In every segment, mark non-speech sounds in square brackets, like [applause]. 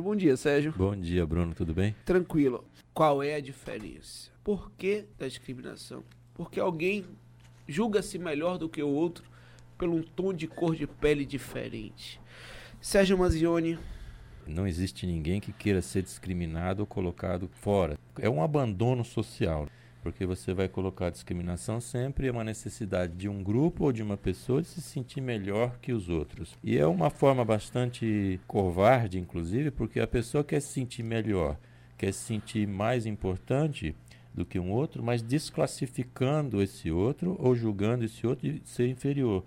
Bom dia, Sérgio. Bom dia, Bruno, tudo bem? Tranquilo. Qual é a diferença? Por que da discriminação? Porque alguém julga-se melhor do que o outro pelo um tom de cor de pele diferente. Sérgio Manzioni. Não existe ninguém que queira ser discriminado ou colocado fora. É um abandono social, porque você vai colocar a discriminação sempre é uma necessidade de um grupo ou de uma pessoa de se sentir melhor que os outros. E é uma forma bastante covarde, inclusive, porque a pessoa quer se sentir melhor, quer se sentir mais importante do que um outro, mas desclassificando esse outro ou julgando esse outro de ser inferior.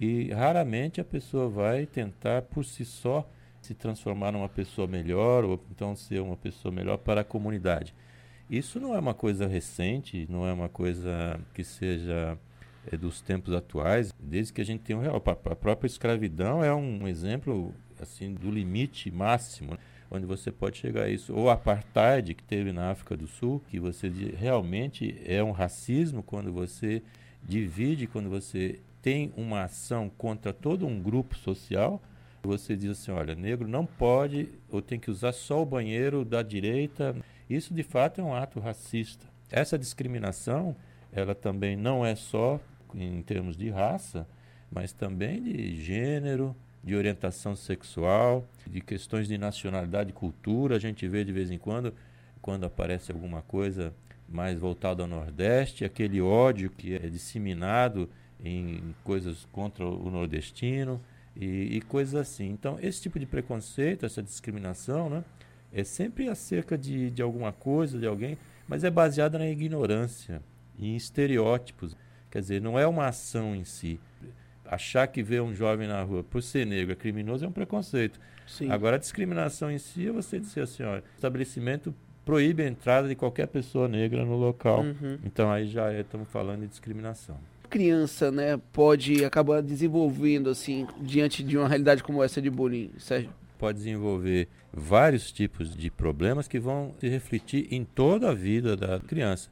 E raramente a pessoa vai tentar por si só se transformar numa pessoa melhor ou então ser uma pessoa melhor para a comunidade. Isso não é uma coisa recente, não é uma coisa que seja é, dos tempos atuais, desde que a gente tem um real. A própria escravidão é um exemplo assim do limite máximo, onde você pode chegar a isso. Ou apartheid que teve na África do Sul, que você realmente é um racismo quando você divide, quando você tem uma ação contra todo um grupo social, você diz assim, olha, negro não pode ou tem que usar só o banheiro da direita. Isso de fato é um ato racista. Essa discriminação, ela também não é só em termos de raça, mas também de gênero, de orientação sexual, de questões de nacionalidade cultura. A gente vê de vez em quando, quando aparece alguma coisa mais voltada ao Nordeste, aquele ódio que é disseminado em coisas contra o nordestino e, e, coisas assim. Então, esse tipo de preconceito, essa discriminação, né, é sempre acerca de, de alguma coisa, de alguém, mas é baseada na ignorância e em estereótipos. Quer dizer, não é uma ação em si. Achar que ver um jovem na rua por ser negro é criminoso é um preconceito. Sim. Agora, a discriminação em si é você dizer assim: ó, estabelecimento proíbe a entrada de qualquer pessoa negra no local. Uhum. Então, aí já estamos falando de discriminação criança, né, pode acabar desenvolvendo assim diante de uma realidade como essa de bullying, Sérgio? Pode desenvolver vários tipos de problemas que vão se refletir em toda a vida da criança.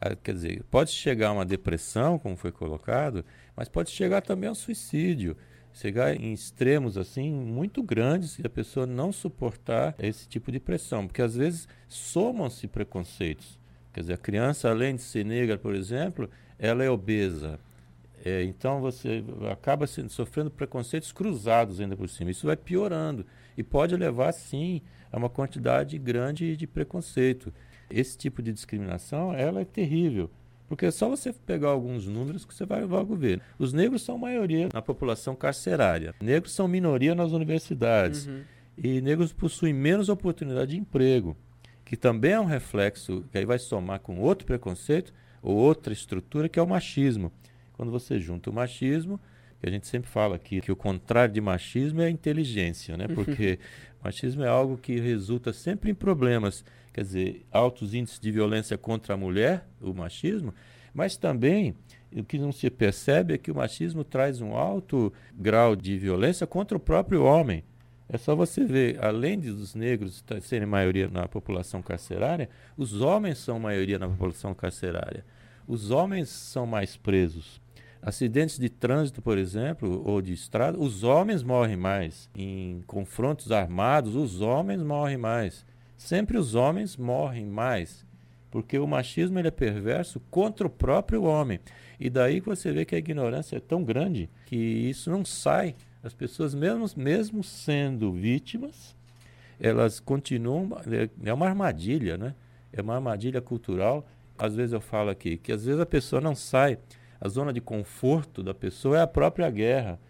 Ah, quer dizer, pode chegar a uma depressão, como foi colocado, mas pode chegar também ao suicídio. Chegar em extremos assim muito grandes e a pessoa não suportar esse tipo de pressão, porque às vezes somam-se preconceitos. Quer dizer, a criança, além de ser negra, por exemplo, ela é obesa. É, então você acaba sendo, sofrendo preconceitos cruzados ainda por cima. Isso vai piorando e pode levar, sim, a uma quantidade grande de preconceito. Esse tipo de discriminação ela é terrível. Porque é só você pegar alguns números que você vai logo ver. Os negros são maioria na população carcerária. Negros são minoria nas universidades. Uhum. E negros possuem menos oportunidade de emprego, que também é um reflexo, que aí vai somar com outro preconceito, ou outra estrutura que é o machismo. Quando você junta o machismo, que a gente sempre fala aqui que o contrário de machismo é a inteligência, né? Porque machismo é algo que resulta sempre em problemas, quer dizer, altos índices de violência contra a mulher, o machismo, mas também o que não se percebe é que o machismo traz um alto grau de violência contra o próprio homem. É só você ver, além dos negros serem maioria na população carcerária, os homens são maioria na população carcerária. Os homens são mais presos. Acidentes de trânsito, por exemplo, ou de estrada, os homens morrem mais. Em confrontos armados, os homens morrem mais. Sempre os homens morrem mais. Porque o machismo ele é perverso contra o próprio homem. E daí que você vê que a ignorância é tão grande que isso não sai as pessoas, mesmo, mesmo sendo vítimas, elas continuam. É, é uma armadilha, né? É uma armadilha cultural. Às vezes eu falo aqui que às vezes a pessoa não sai. A zona de conforto da pessoa é a própria guerra.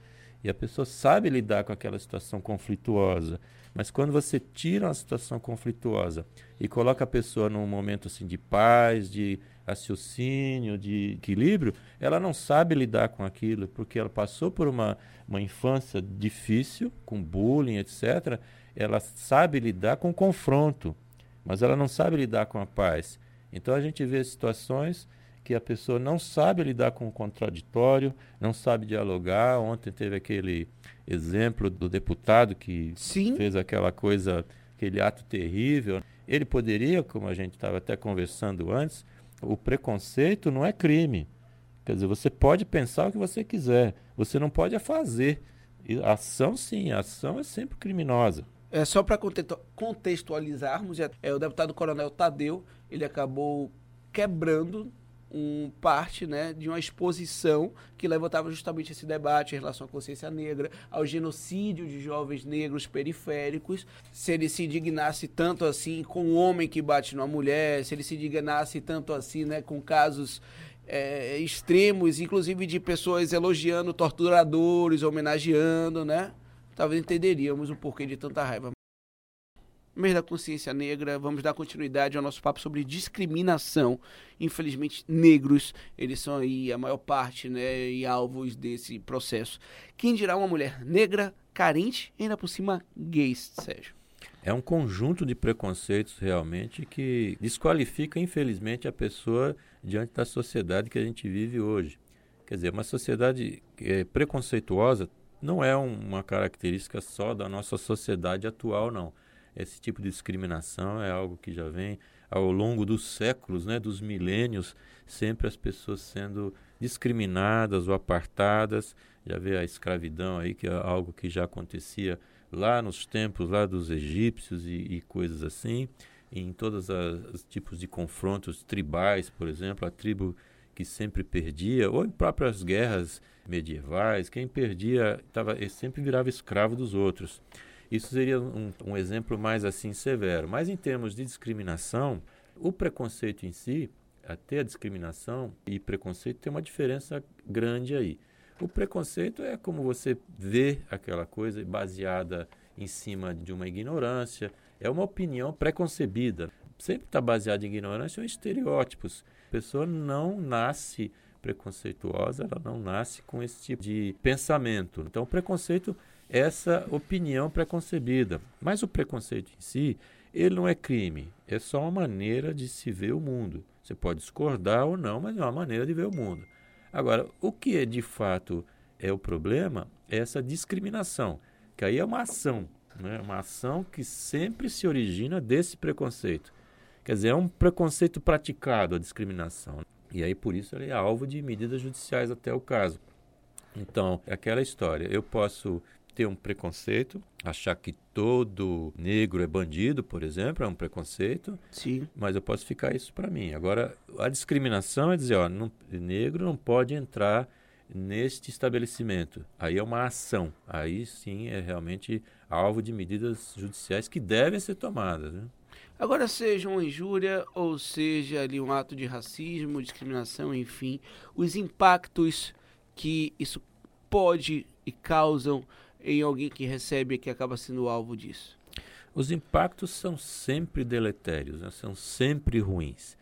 E a pessoa sabe lidar com aquela situação conflituosa. Mas quando você tira uma situação conflituosa e coloca a pessoa num momento assim de paz, de raciocínio, de equilíbrio, ela não sabe lidar com aquilo, porque ela passou por uma, uma infância difícil, com bullying, etc. Ela sabe lidar com confronto, mas ela não sabe lidar com a paz. Então a gente vê situações que a pessoa não sabe lidar com o contraditório, não sabe dialogar. Ontem teve aquele exemplo do deputado que Sim. fez aquela coisa, aquele ato terrível. Ele poderia, como a gente estava até conversando antes, o preconceito não é crime. Quer dizer, você pode pensar o que você quiser, você não pode fazer. E a ação, sim, a ação é sempre criminosa. É só para contextualizarmos, é, é, o deputado Coronel Tadeu, ele acabou quebrando um parte né, de uma exposição que levantava justamente esse debate em relação à consciência negra, ao genocídio de jovens negros periféricos, se ele se indignasse tanto assim com o homem que bate numa mulher, se ele se indignasse tanto assim né, com casos é, extremos, inclusive de pessoas elogiando torturadores, homenageando, né? Talvez entenderíamos o porquê de tanta raiva mês da consciência negra, vamos dar continuidade ao nosso papo sobre discriminação. Infelizmente, negros, eles são aí a maior parte, né, e alvos desse processo. Quem dirá uma mulher negra, carente, ainda por cima gay, Sérgio? É um conjunto de preconceitos realmente que desqualifica, infelizmente, a pessoa diante da sociedade que a gente vive hoje. Quer dizer, uma sociedade é, preconceituosa não é uma característica só da nossa sociedade atual, não esse tipo de discriminação é algo que já vem ao longo dos séculos, né, dos milênios, sempre as pessoas sendo discriminadas ou apartadas. Já vê a escravidão aí, que é algo que já acontecia lá nos tempos lá dos egípcios e, e coisas assim. em todos os tipos de confrontos tribais, por exemplo, a tribo que sempre perdia, ou em próprias guerras medievais, quem perdia tava, sempre virava escravo dos outros. Isso seria um, um exemplo mais assim severo. Mas em termos de discriminação, o preconceito em si, até a discriminação e preconceito tem uma diferença grande aí. O preconceito é como você vê aquela coisa baseada em cima de uma ignorância, é uma opinião preconcebida. Sempre está baseada em ignorância ou em estereótipos. A pessoa não nasce preconceituosa, ela não nasce com esse tipo de pensamento. Então, o preconceito essa opinião preconcebida. Mas o preconceito em si, ele não é crime, é só uma maneira de se ver o mundo. Você pode discordar ou não, mas é uma maneira de ver o mundo. Agora, o que é de fato é o problema é essa discriminação, que aí é uma ação, né? uma ação que sempre se origina desse preconceito. Quer dizer, é um preconceito praticado a discriminação. E aí, por isso, ele é alvo de medidas judiciais até o caso. Então, é aquela história. Eu posso ter um preconceito, achar que todo negro é bandido, por exemplo, é um preconceito. Sim. Mas eu posso ficar isso para mim. Agora, a discriminação é dizer, ó, não, negro não pode entrar neste estabelecimento. Aí é uma ação. Aí sim é realmente alvo de medidas judiciais que devem ser tomadas. Né? Agora, seja uma injúria ou seja ali um ato de racismo, discriminação, enfim, os impactos que isso pode e causam em alguém que recebe e que acaba sendo alvo disso? Os impactos são sempre deletérios, né? são sempre ruins.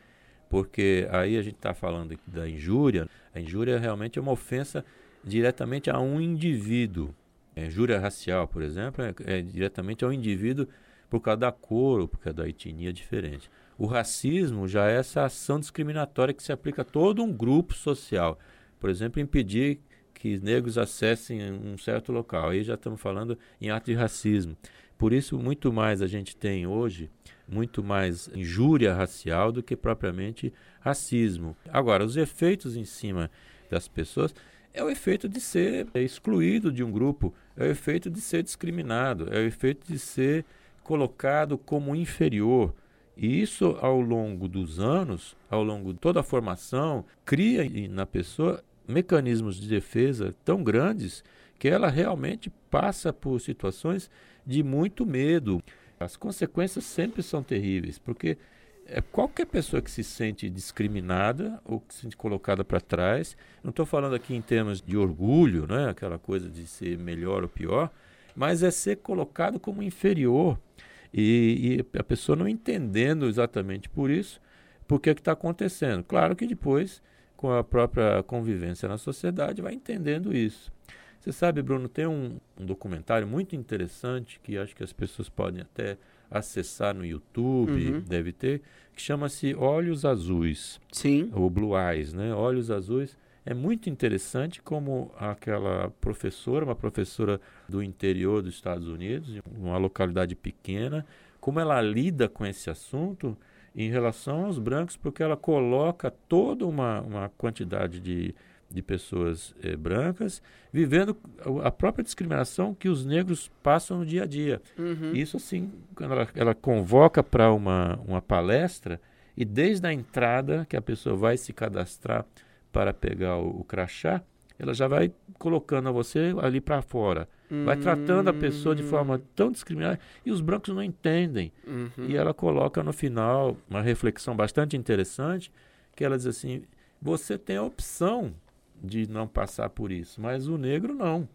Porque aí a gente está falando da injúria. A injúria realmente é uma ofensa diretamente a um indivíduo. A injúria racial, por exemplo, é, é diretamente ao indivíduo por causa da cor ou por causa da etnia diferente. O racismo já é essa ação discriminatória que se aplica a todo um grupo social. Por exemplo, impedir que negros acessem um certo local. Aí já estamos falando em ato de racismo. Por isso, muito mais a gente tem hoje, muito mais injúria racial do que propriamente racismo. Agora, os efeitos em cima das pessoas é o efeito de ser excluído de um grupo, é o efeito de ser discriminado, é o efeito de ser colocado como inferior. E isso, ao longo dos anos, ao longo de toda a formação, cria na pessoa mecanismos de defesa tão grandes que ela realmente passa por situações de muito medo. As consequências sempre são terríveis, porque é qualquer pessoa que se sente discriminada ou que se sente colocada para trás, não estou falando aqui em termos de orgulho, né, aquela coisa de ser melhor ou pior, mas é ser colocado como inferior e, e a pessoa não entendendo exatamente por isso, por que está acontecendo. Claro que depois com a própria convivência na sociedade, vai entendendo isso. Você sabe, Bruno, tem um, um, documentário muito interessante que acho que as pessoas podem até acessar no YouTube, uhum. deve ter, que chama-se Olhos Azuis. Sim. Ou Blue Eyes, né? Olhos Azuis. É muito interessante como aquela professora, uma professora do interior dos Estados Unidos, uma localidade pequena, como ela lida com esse assunto em relação aos brancos, porque ela coloca toda uma, uma quantidade de de pessoas eh, brancas vivendo a própria discriminação que os negros passam no dia a dia. Uhum. Isso, assim, quando ela, ela convoca para uma, uma palestra, e desde a entrada que a pessoa vai se cadastrar para pegar o, o crachá, ela já vai colocando você ali para fora. Vai tratando a pessoa de forma tão discriminada e os brancos não entendem. Uhum. E ela coloca no final uma reflexão bastante interessante, que ela diz assim: você tem a opção de não passar por isso, mas o negro não.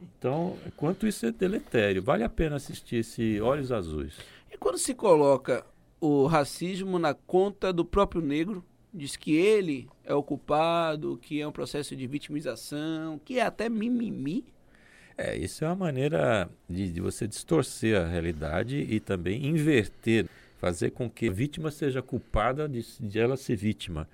Então, quanto isso é deletério, vale a pena assistir esse Olhos Azuis. E quando se coloca o racismo na conta do próprio negro, diz que ele é o culpado, que é um processo de vitimização, que é até mimimi. É, isso é uma maneira de, de você distorcer a realidade e também inverter, fazer com que a vítima seja culpada de, de ela ser vítima.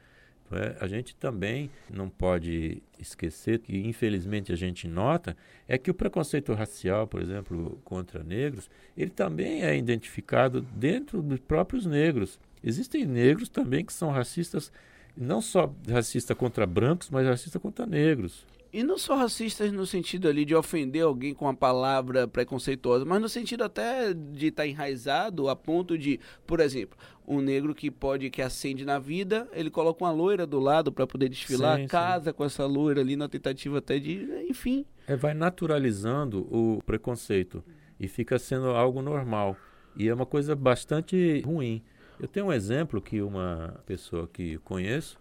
É, a gente também não pode esquecer que, infelizmente, a gente nota é que o preconceito racial, por exemplo, contra negros, ele também é identificado dentro dos próprios negros. Existem negros também que são racistas, não só racista contra brancos, mas racista contra negros. E não só racistas no sentido ali de ofender alguém com uma palavra preconceituosa, mas no sentido até de estar tá enraizado a ponto de, por exemplo, um negro que pode, que acende na vida, ele coloca uma loira do lado para poder desfilar, sim, casa sim. com essa loira ali na tentativa até de, enfim. É, vai naturalizando o preconceito e fica sendo algo normal. E é uma coisa bastante ruim. Eu tenho um exemplo que uma pessoa que conheço,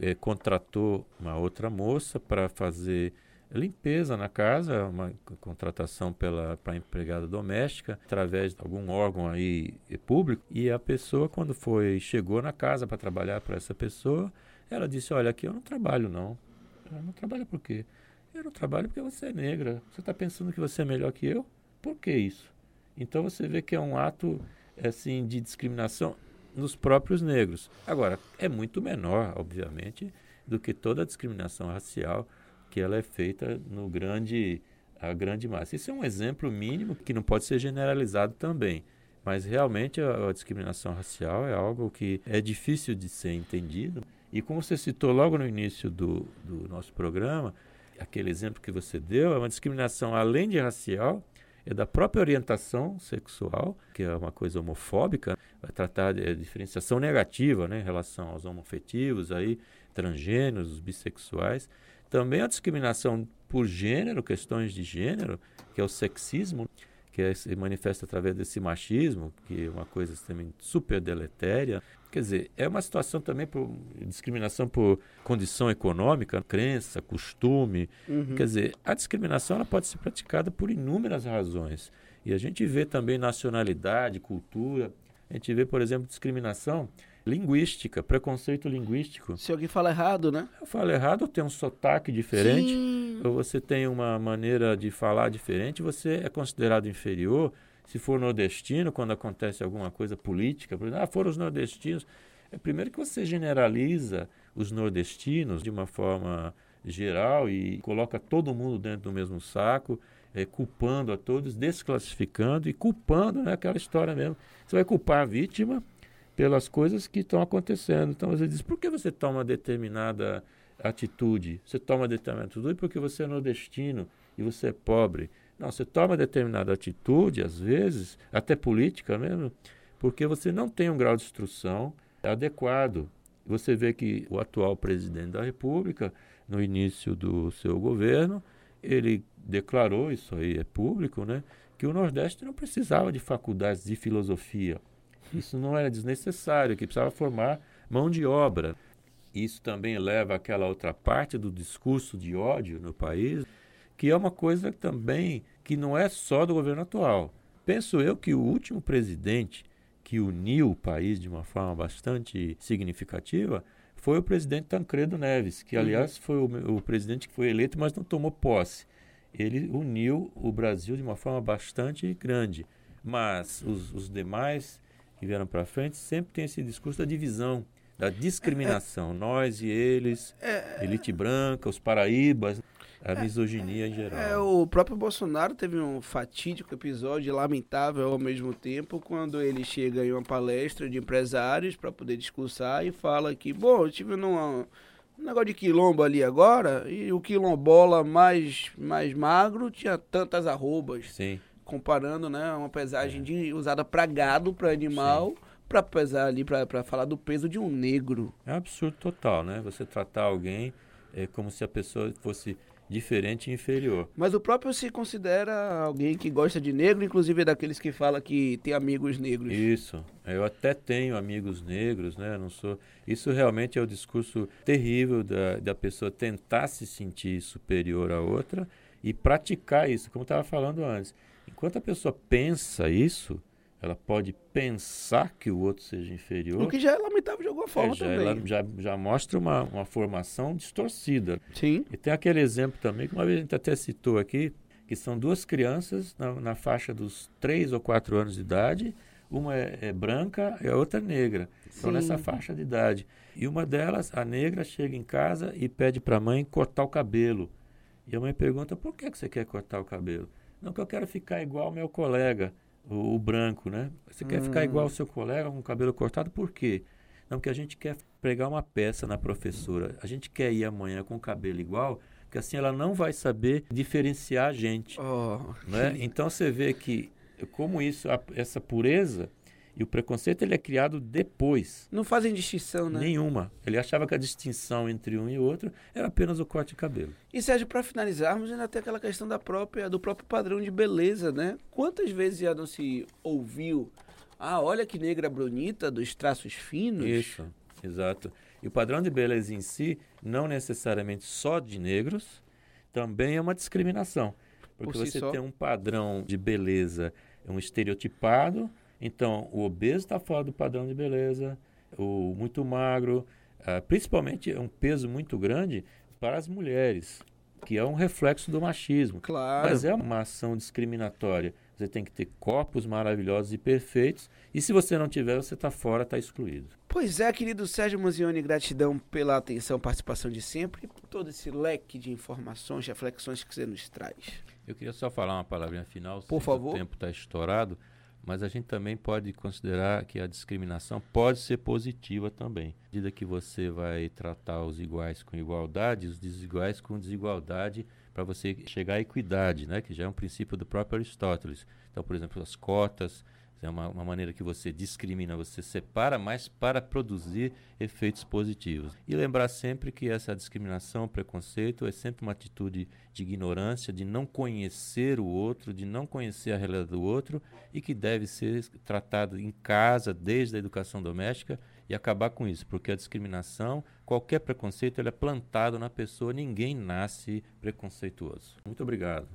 eh, contratou uma outra moça para fazer limpeza na casa, uma contratação pela para empregada doméstica através de algum órgão aí eh, público e a pessoa quando foi chegou na casa para trabalhar para essa pessoa, ela disse: "Olha, aqui eu não trabalho não". Ela não trabalha por quê? Eu não trabalho porque você é negra. Você está pensando que você é melhor que eu? Por que isso? Então você vê que é um ato assim de discriminação nos próprios negros. Agora, é muito menor, obviamente, do que toda a discriminação racial que ela é feita no grande a grande massa. Isso é um exemplo mínimo que não pode ser generalizado também. Mas realmente a, a discriminação racial é algo que é difícil de ser entendido. E como você citou logo no início do, do nosso programa, aquele exemplo que você deu é uma discriminação além de racial, é da própria orientação sexual, que é uma coisa homofóbica, vai tratar de diferenciação negativa né, em relação aos homoafetivos, aí, transgêneros, bissexuais. Também a discriminação por gênero, questões de gênero, que é o sexismo, que é, se manifesta através desse machismo, que é uma coisa também super deletéria. Quer dizer, é uma situação também por discriminação por condição econômica, crença, costume. Uhum. Quer dizer, a discriminação ela pode ser praticada por inúmeras razões. E a gente vê também nacionalidade, cultura. A gente vê, por exemplo, discriminação linguística, preconceito linguístico. Se alguém fala errado, né? Eu falo errado, ou tem um sotaque diferente, Sim. ou você tem uma maneira de falar diferente, você é considerado inferior. Se for nordestino, quando acontece alguma coisa política, por exemplo, ah, foram os nordestinos. É primeiro que você generaliza os nordestinos de uma forma geral e coloca todo mundo dentro do mesmo saco, é, culpando a todos, desclassificando e culpando, né, aquela história mesmo. Você vai culpar a vítima pelas coisas que estão acontecendo. Então você diz, por que você toma determinada atitude? Você toma determinada atitude porque você é nordestino e você é pobre. Não, você toma determinada atitude, às vezes, até política mesmo, porque você não tem um grau de instrução adequado. Você vê que o atual presidente da República, no início do seu governo, ele declarou, isso aí é público, né, que o Nordeste não precisava de faculdades de filosofia. Isso não era desnecessário, que precisava formar mão de obra. Isso também leva àquela outra parte do discurso de ódio no país, que é uma coisa também que não é só do governo atual. Penso eu que o último presidente que uniu o país de uma forma bastante significativa foi o presidente Tancredo Neves, que uhum. aliás foi o, o presidente que foi eleito, mas não tomou posse. Ele uniu o Brasil de uma forma bastante grande. Mas os, os demais que vieram para frente sempre tem esse discurso da divisão, da discriminação. Nós e eles, é. elite branca, os paraíbas a misoginia em geral. É, o próprio Bolsonaro teve um fatídico episódio, lamentável ao mesmo tempo, quando ele chega em uma palestra de empresários para poder discursar e fala que, bom, eu tive numa, um negócio de quilombo ali agora, e o quilombola mais, mais magro tinha tantas arrobas. Sim. Comparando, né? Uma pesagem de, usada para gado, para animal, para pesar ali, para falar do peso de um negro. É um absurdo total, né? Você tratar alguém é, como se a pessoa fosse diferente e inferior. Mas o próprio se considera alguém que gosta de negro, inclusive é daqueles que fala que tem amigos negros. Isso. Eu até tenho amigos negros, né? Não sou. Isso realmente é o discurso terrível da, da pessoa tentar se sentir superior a outra e praticar isso, como eu estava falando antes. Enquanto a pessoa pensa isso, ela pode pensar que o outro seja inferior. O que já é lamentável de alguma forma é, já, também. Ela já, já mostra uma, uma formação distorcida. Sim. E tem aquele exemplo também, que uma vez a gente até citou aqui, que são duas crianças na, na faixa dos 3 ou 4 anos de idade, uma é, é branca e a outra é negra. Estão nessa faixa de idade. E uma delas, a negra, chega em casa e pede para a mãe cortar o cabelo. E a mãe pergunta, por que, que você quer cortar o cabelo? Não, que eu quero ficar igual ao meu colega o, o branco, né? Você hum. quer ficar igual ao seu colega com o cabelo cortado, por quê? Não, porque a gente quer pregar uma peça na professora. A gente quer ir amanhã com o cabelo igual, porque assim ela não vai saber diferenciar a gente. Oh. Né? [laughs] Então você vê que como isso, essa pureza e o preconceito ele é criado depois. Não fazem distinção, né? Nenhuma. Ele achava que a distinção entre um e outro era apenas o corte de cabelo. E Sérgio, para finalizarmos, ainda tem aquela questão da própria, do próprio padrão de beleza, né? Quantas vezes já não se ouviu, ah, olha que negra bonita, dos traços finos? Isso, exato. E o padrão de beleza em si, não necessariamente só de negros, também é uma discriminação. Porque Por si você só? tem um padrão de beleza, um estereotipado, então, o obeso está fora do padrão de beleza, o muito magro, uh, principalmente é um peso muito grande para as mulheres, que é um reflexo do machismo. Claro. Mas é uma ação discriminatória. Você tem que ter corpos maravilhosos e perfeitos, e se você não tiver, você está fora, está excluído. Pois é, querido Sérgio Muzioni, gratidão pela atenção, participação de sempre e por todo esse leque de informações, reflexões que você nos traz. Eu queria só falar uma palavrinha final, por favor. O tempo está estourado mas a gente também pode considerar que a discriminação pode ser positiva também. À medida que você vai tratar os iguais com igualdade, os desiguais com desigualdade, para você chegar à equidade, né? que já é um princípio do próprio Aristóteles. Então, por exemplo, as cotas, é uma, uma, maneira que você discrimina, você separa, mas para produzir efeitos positivos. E lembrar sempre que essa discriminação, preconceito, é sempre uma atitude de ignorância, de não conhecer o outro, de não conhecer a realidade do outro e que deve ser tratado em casa, desde a educação doméstica, e acabar com isso, porque a discriminação, qualquer preconceito, ele é plantado na pessoa, ninguém nasce preconceituoso. Muito obrigado.